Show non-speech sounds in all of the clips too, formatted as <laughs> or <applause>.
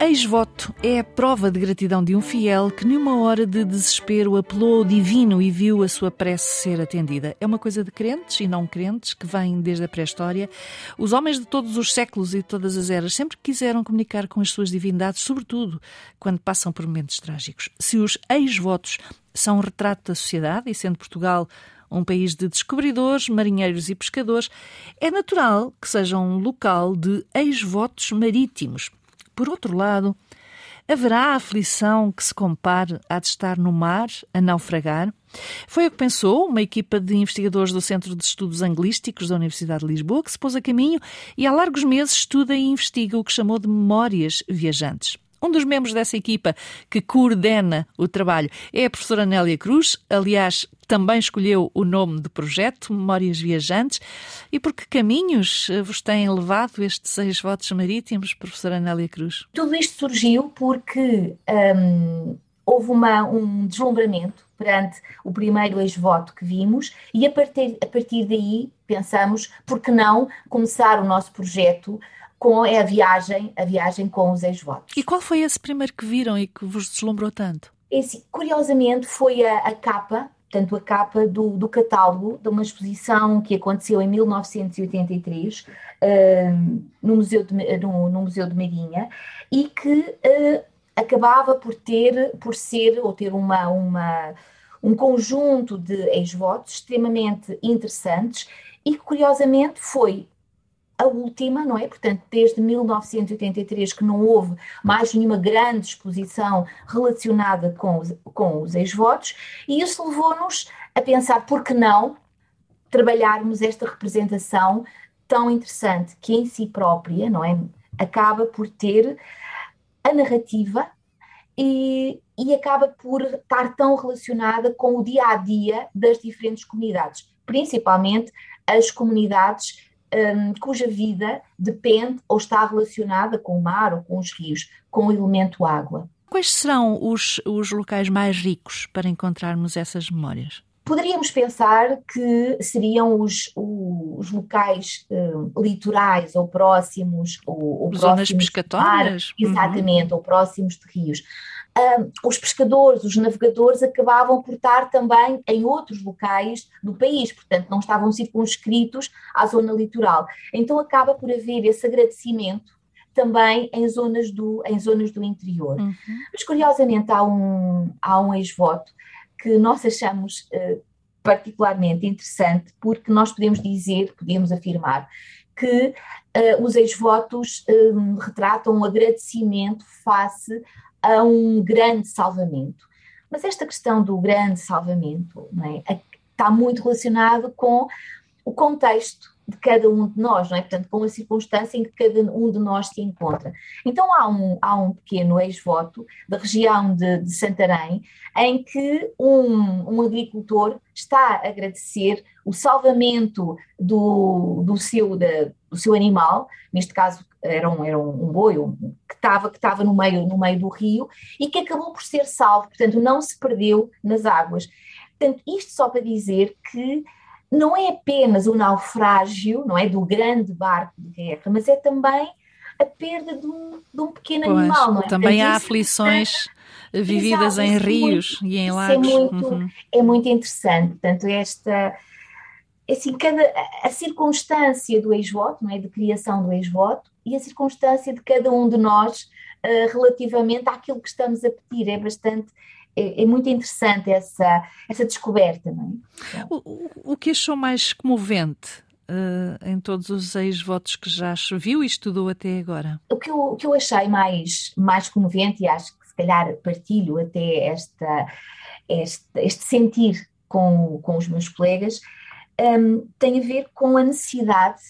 Ex-voto é a prova de gratidão de um fiel que, numa hora de desespero, apelou ao divino e viu a sua prece ser atendida. É uma coisa de crentes e não crentes que vem desde a pré-história. Os homens de todos os séculos e de todas as eras sempre quiseram comunicar com as suas divindades, sobretudo quando passam por momentos trágicos. Se os ex-votos são um retrato da sociedade, e sendo Portugal um país de descobridores, marinheiros e pescadores, é natural que seja um local de ex-votos marítimos. Por outro lado, haverá aflição que se compare à de estar no mar, a naufragar? Foi o que pensou uma equipa de investigadores do Centro de Estudos Anglísticos da Universidade de Lisboa, que se pôs a caminho e há largos meses estuda e investiga o que chamou de memórias viajantes. Um dos membros dessa equipa que coordena o trabalho é a professora Nélia Cruz, aliás, também escolheu o nome do projeto, Memórias Viajantes. E por que caminhos eh, vos têm levado estes seis votos marítimos, professora Nélia Cruz? Tudo isto surgiu porque hum, houve uma, um deslumbramento perante o primeiro ex-voto que vimos e a partir, a partir daí pensamos, por que não começar o nosso projeto com a viagem, a viagem com os ex-votos. E qual foi esse primeiro que viram e que vos deslumbrou tanto? Esse, curiosamente foi a, a capa, portanto a capa do, do, catálogo de uma exposição que aconteceu em 1983 uh, no, Museu de, no, no, Museu de Marinha e que uh, acabava por ter, por ser ou ter uma, uma um conjunto de ex-votos extremamente interessantes e que curiosamente foi a última, não é? Portanto, desde 1983 que não houve mais nenhuma grande exposição relacionada com os, com os ex-votos, e isso levou-nos a pensar por que não trabalharmos esta representação tão interessante que em si própria, não é? Acaba por ter a narrativa e, e acaba por estar tão relacionada com o dia a dia das diferentes comunidades, principalmente as comunidades um, cuja vida depende ou está relacionada com o mar ou com os rios, com o elemento água. Quais serão os, os locais mais ricos para encontrarmos essas memórias? Poderíamos pensar que seriam os, os locais um, litorais ou próximos, ou, ou Zonas próximos pescatórias? Mar, exatamente, uhum. ou próximos de rios os pescadores, os navegadores acabavam por estar também em outros locais do país, portanto não estavam circunscritos à zona litoral. Então acaba por haver esse agradecimento também em zonas do, em zonas do interior. Uhum. Mas curiosamente há um, há um ex-voto que nós achamos uh, particularmente interessante porque nós podemos dizer, podemos afirmar que uh, os ex-votos uh, retratam um agradecimento face a um grande salvamento. Mas esta questão do grande salvamento é, está muito relacionado com o contexto de cada um de nós, não é? Portanto, com a circunstância em que cada um de nós se encontra. Então, há um, há um pequeno ex-voto da região de, de, Santarém em que um, um agricultor está a agradecer o salvamento do, do, seu, da, do seu animal, neste caso era um, era um boi um, que estava que no meio no meio do rio e que acabou por ser salvo, portanto não se perdeu nas águas. Portanto, isto só para dizer que não é apenas o naufrágio, não é, do grande barco de guerra, mas é também a perda de um, de um pequeno pois, animal, não é? Também há aflições é, vividas em rios muito, e em é lagos. É muito, uhum. é muito interessante, portanto, esta assim, cada, a circunstância do ex-voto, não é, de criação do ex-voto, e a circunstância de cada um de nós uh, relativamente àquilo que estamos a pedir, é bastante é, é, muito interessante essa, essa descoberta. Não é? o, o que achou mais comovente uh, em todos os ex-votos que já viu e estudou até agora? O que eu, o que eu achei mais, mais comovente, e acho que se calhar partilho até esta, este, este sentir com, com os meus colegas, um, tem a ver com a necessidade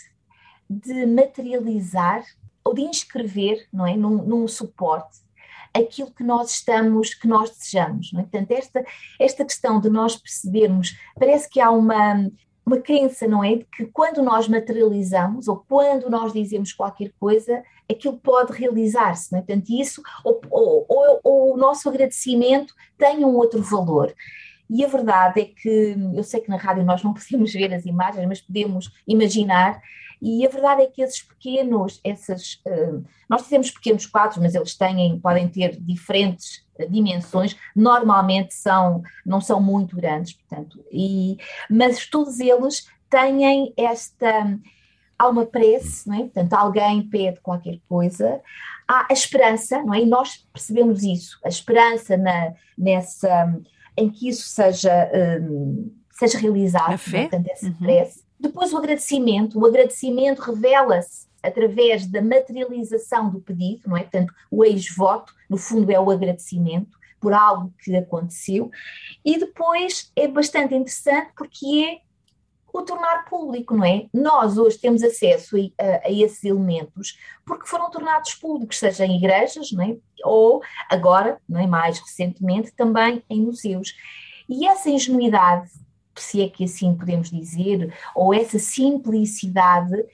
de materializar ou de inscrever não é, num, num suporte aquilo que nós estamos, que nós desejamos. Não é? Portanto, esta, esta questão de nós percebermos, parece que há uma, uma crença, não é? De que quando nós materializamos ou quando nós dizemos qualquer coisa, aquilo pode realizar-se, não é? Portanto, isso, ou, ou, ou, ou o nosso agradecimento tem um outro valor. E a verdade é que, eu sei que na rádio nós não <laughs> podemos ver as imagens, mas podemos imaginar, e a verdade é que esses pequenos, essas, uh, nós dizemos pequenos quadros, mas eles têm, podem ter diferentes dimensões, normalmente são, não são muito grandes, portanto, e, mas todos eles têm esta, há uma prece, não é? portanto, alguém pede qualquer coisa, há a esperança, não é? E nós percebemos isso, a esperança na, nessa, em que isso seja, um, seja realizado, a fé? portanto, essa uhum. prece. Depois o agradecimento, o agradecimento revela-se através da materialização do pedido, não é? Portanto, o ex-voto, no fundo, é o agradecimento por algo que aconteceu, e depois é bastante interessante porque é o tornar público, não é? Nós hoje temos acesso a, a, esses elementos porque foram tornados públicos, seja em igrejas, não é? ou agora, não é? mais recentemente, também em museus. E essa ingenuidade, se é que assim podemos dizer, ou essa simplicidade,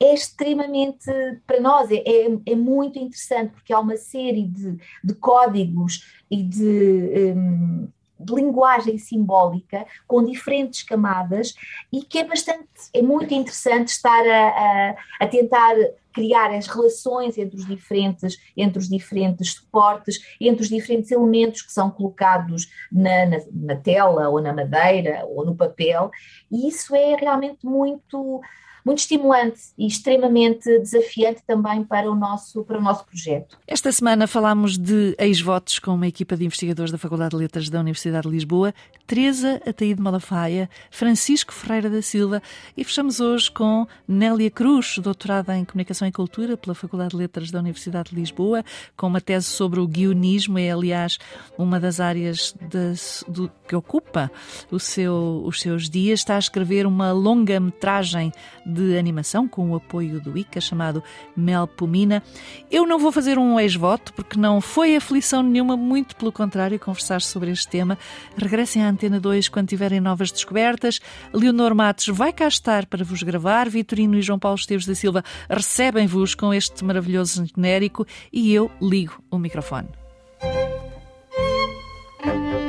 é extremamente, para nós, é, é, é, muito interessante, porque há uma série de, de códigos e de, um, de, linguagem simbólica com diferentes camadas e que é bastante, é muito interessante estar a, a, a tentar criar as relações entre os diferentes, entre os diferentes suportes, entre os diferentes elementos que são colocados na, na, na tela ou na madeira ou no papel, e isso é realmente muito muito estimulante e extremamente desafiante também para o nosso, para o nosso projeto. Esta semana falámos de ex-votos com uma equipa de investigadores da Faculdade de Letras da Universidade de Lisboa, Teresa Ataíde Malafaia, Francisco Ferreira da Silva e fechamos hoje com Nélia Cruz, doutorada em Comunicação e Cultura pela Faculdade de Letras da Universidade de Lisboa, com uma tese sobre o guionismo, é aliás uma das áreas de, do, que ocupa seu, os seus dias. Está a escrever uma longa metragem de animação com o apoio do ICA chamado Melpomina. Eu não vou fazer um ex-voto porque não foi aflição nenhuma, muito pelo contrário, conversar sobre este tema. Regressem à Antena 2 quando tiverem novas descobertas. Leonor Matos vai cá estar para vos gravar. Vitorino e João Paulo Esteves da Silva recebem-vos com este maravilhoso genérico e eu ligo o microfone.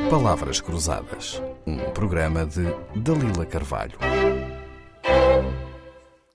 Palavras Cruzadas, um programa de Dalila Carvalho.